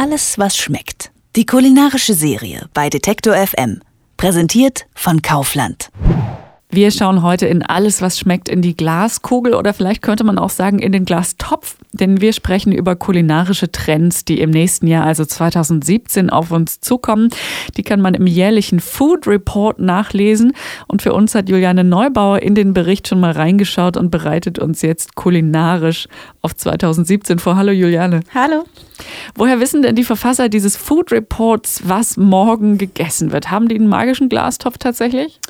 Alles, was schmeckt. Die kulinarische Serie bei Detektor FM. Präsentiert von Kaufland. Wir schauen heute in alles, was schmeckt, in die Glaskugel oder vielleicht könnte man auch sagen in den Glastopf, denn wir sprechen über kulinarische Trends, die im nächsten Jahr, also 2017, auf uns zukommen. Die kann man im jährlichen Food Report nachlesen und für uns hat Juliane Neubauer in den Bericht schon mal reingeschaut und bereitet uns jetzt kulinarisch auf 2017 vor. Hallo Juliane. Hallo. Woher wissen denn die Verfasser dieses Food Reports, was morgen gegessen wird? Haben die einen magischen Glastopf tatsächlich?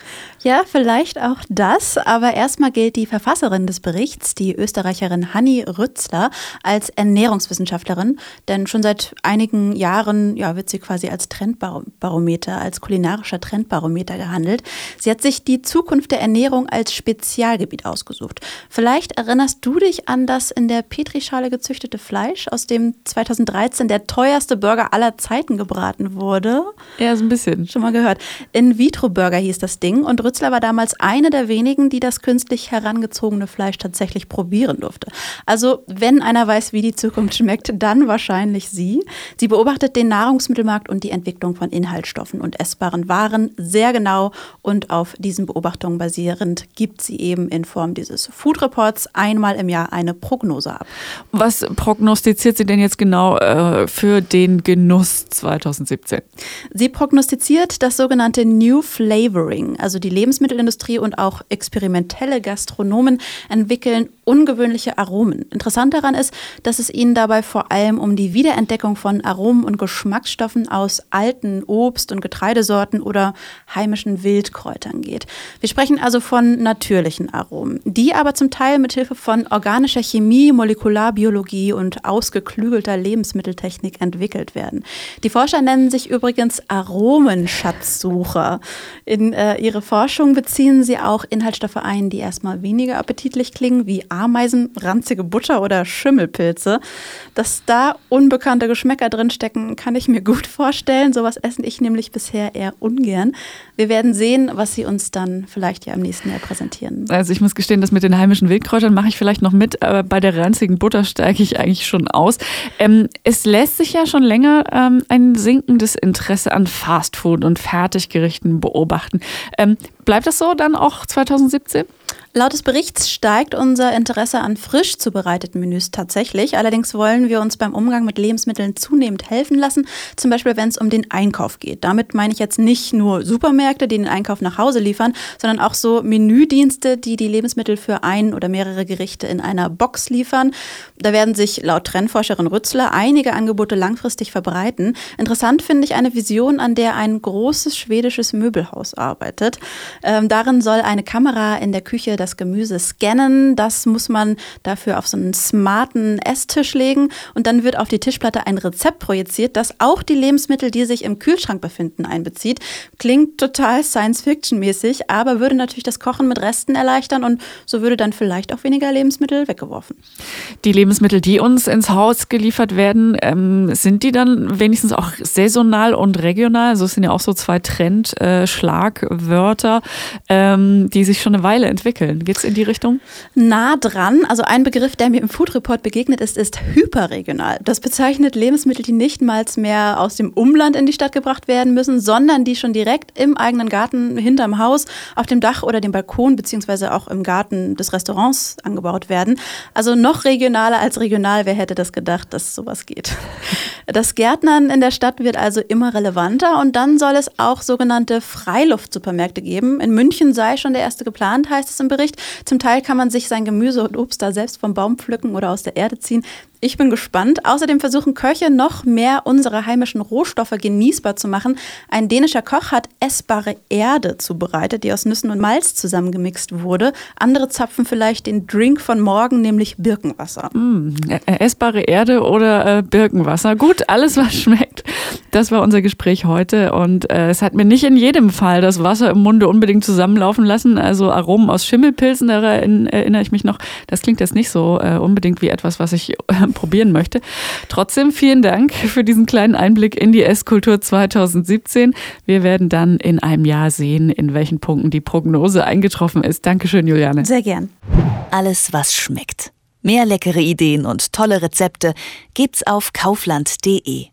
Ja, vielleicht auch das. Aber erstmal gilt die Verfasserin des Berichts, die Österreicherin Hanni Rützler, als Ernährungswissenschaftlerin. Denn schon seit einigen Jahren ja, wird sie quasi als Trendbarometer, als kulinarischer Trendbarometer gehandelt. Sie hat sich die Zukunft der Ernährung als Spezialgebiet ausgesucht. Vielleicht erinnerst du dich an das in der Petrischale gezüchtete Fleisch, aus dem 2013 der teuerste Burger aller Zeiten gebraten wurde. Ja, so ein bisschen. Schon mal gehört. In-vitro-Burger hieß das Ding und Rützler war damals eine der wenigen, die das künstlich herangezogene Fleisch tatsächlich probieren durfte. Also, wenn einer weiß, wie die Zukunft schmeckt, dann wahrscheinlich sie. Sie beobachtet den Nahrungsmittelmarkt und die Entwicklung von Inhaltsstoffen und essbaren Waren sehr genau und auf diesen Beobachtungen basierend gibt sie eben in Form dieses Food Reports einmal im Jahr eine Prognose ab. Was prognostiziert sie denn jetzt genau äh, für den Genuss 2017? Sie prognostiziert das sogenannte New Flavoring. Also die Lebensmittelindustrie und auch experimentelle Gastronomen entwickeln ungewöhnliche Aromen. Interessant daran ist, dass es ihnen dabei vor allem um die Wiederentdeckung von Aromen und Geschmacksstoffen aus alten Obst- und Getreidesorten oder heimischen Wildkräutern geht. Wir sprechen also von natürlichen Aromen, die aber zum Teil mit Hilfe von organischer Chemie, Molekularbiologie und ausgeklügelter Lebensmitteltechnik entwickelt werden. Die Forscher nennen sich übrigens Aromenschatzsucher. In äh, ihre Forschung beziehen sie auch Inhaltsstoffe ein, die erstmal weniger appetitlich klingen, wie Ameisen, ranzige Butter oder Schimmelpilze. Dass da unbekannte Geschmäcker drinstecken, kann ich mir gut vorstellen. Sowas esse ich nämlich bisher eher ungern. Wir werden sehen, was sie uns dann vielleicht ja im nächsten Jahr präsentieren. Also ich muss gestehen, das mit den heimischen Wildkräutern mache ich vielleicht noch mit, aber bei der ranzigen Butter steige ich eigentlich schon aus. Ähm, es lässt sich ja schon länger ähm, ein sinkendes Interesse an Fastfood und Fertiggerichten beobachten. Ähm, bleibt das so dann auch 2017? Laut des Berichts steigt unser Interesse an frisch zubereiteten Menüs tatsächlich. Allerdings wollen wir uns beim Umgang mit Lebensmitteln zunehmend helfen lassen, zum Beispiel wenn es um den Einkauf geht. Damit meine ich jetzt nicht nur Supermärkte, die den Einkauf nach Hause liefern, sondern auch so Menüdienste, die die Lebensmittel für ein oder mehrere Gerichte in einer Box liefern. Da werden sich laut Trendforscherin Rützler einige Angebote langfristig verbreiten. Interessant finde ich eine Vision, an der ein großes schwedisches Möbelhaus arbeitet. Ähm, darin soll eine Kamera in der Küche das Gemüse scannen. Das muss man dafür auf so einen smarten Esstisch legen und dann wird auf die Tischplatte ein Rezept projiziert, das auch die Lebensmittel, die sich im Kühlschrank befinden, einbezieht. Klingt total Science-Fiction-mäßig, aber würde natürlich das Kochen mit Resten erleichtern und so würde dann vielleicht auch weniger Lebensmittel weggeworfen. Die Lebensmittel, die uns ins Haus geliefert werden, ähm, sind die dann wenigstens auch saisonal und regional? Also es sind ja auch so zwei Trend-Schlagwörter, äh, ähm, die sich schon eine Weile entwickeln entwickeln. Geht es in die Richtung? Nah dran. Also ein Begriff, der mir im Food Report begegnet ist, ist hyperregional. Das bezeichnet Lebensmittel, die nicht mal mehr aus dem Umland in die Stadt gebracht werden müssen, sondern die schon direkt im eigenen Garten, hinterm Haus, auf dem Dach oder dem Balkon beziehungsweise auch im Garten des Restaurants angebaut werden. Also noch regionaler als regional. Wer hätte das gedacht, dass sowas geht? Das Gärtnern in der Stadt wird also immer relevanter und dann soll es auch sogenannte Freiluftsupermärkte geben. In München sei schon der erste geplant, heißt es im Bericht. Zum Teil kann man sich sein Gemüse und Obst da selbst vom Baum pflücken oder aus der Erde ziehen. Ich bin gespannt. Außerdem versuchen Köche noch mehr unsere heimischen Rohstoffe genießbar zu machen. Ein dänischer Koch hat essbare Erde zubereitet, die aus Nüssen und Malz zusammengemixt wurde. Andere zapfen vielleicht den Drink von morgen, nämlich Birkenwasser. Mm, essbare Erde oder äh, Birkenwasser. Gut, alles was schmeckt. Das war unser Gespräch heute und äh, es hat mir nicht in jedem Fall das Wasser im Munde unbedingt zusammenlaufen lassen. Also Aromen aus Schimmelpilzen, daran erinnere ich mich noch. Das klingt jetzt nicht so äh, unbedingt wie etwas, was ich äh, probieren möchte. Trotzdem vielen Dank für diesen kleinen Einblick in die Esskultur 2017. Wir werden dann in einem Jahr sehen, in welchen Punkten die Prognose eingetroffen ist. Dankeschön, Juliane. Sehr gern. Alles, was schmeckt. Mehr leckere Ideen und tolle Rezepte gibt's auf kaufland.de.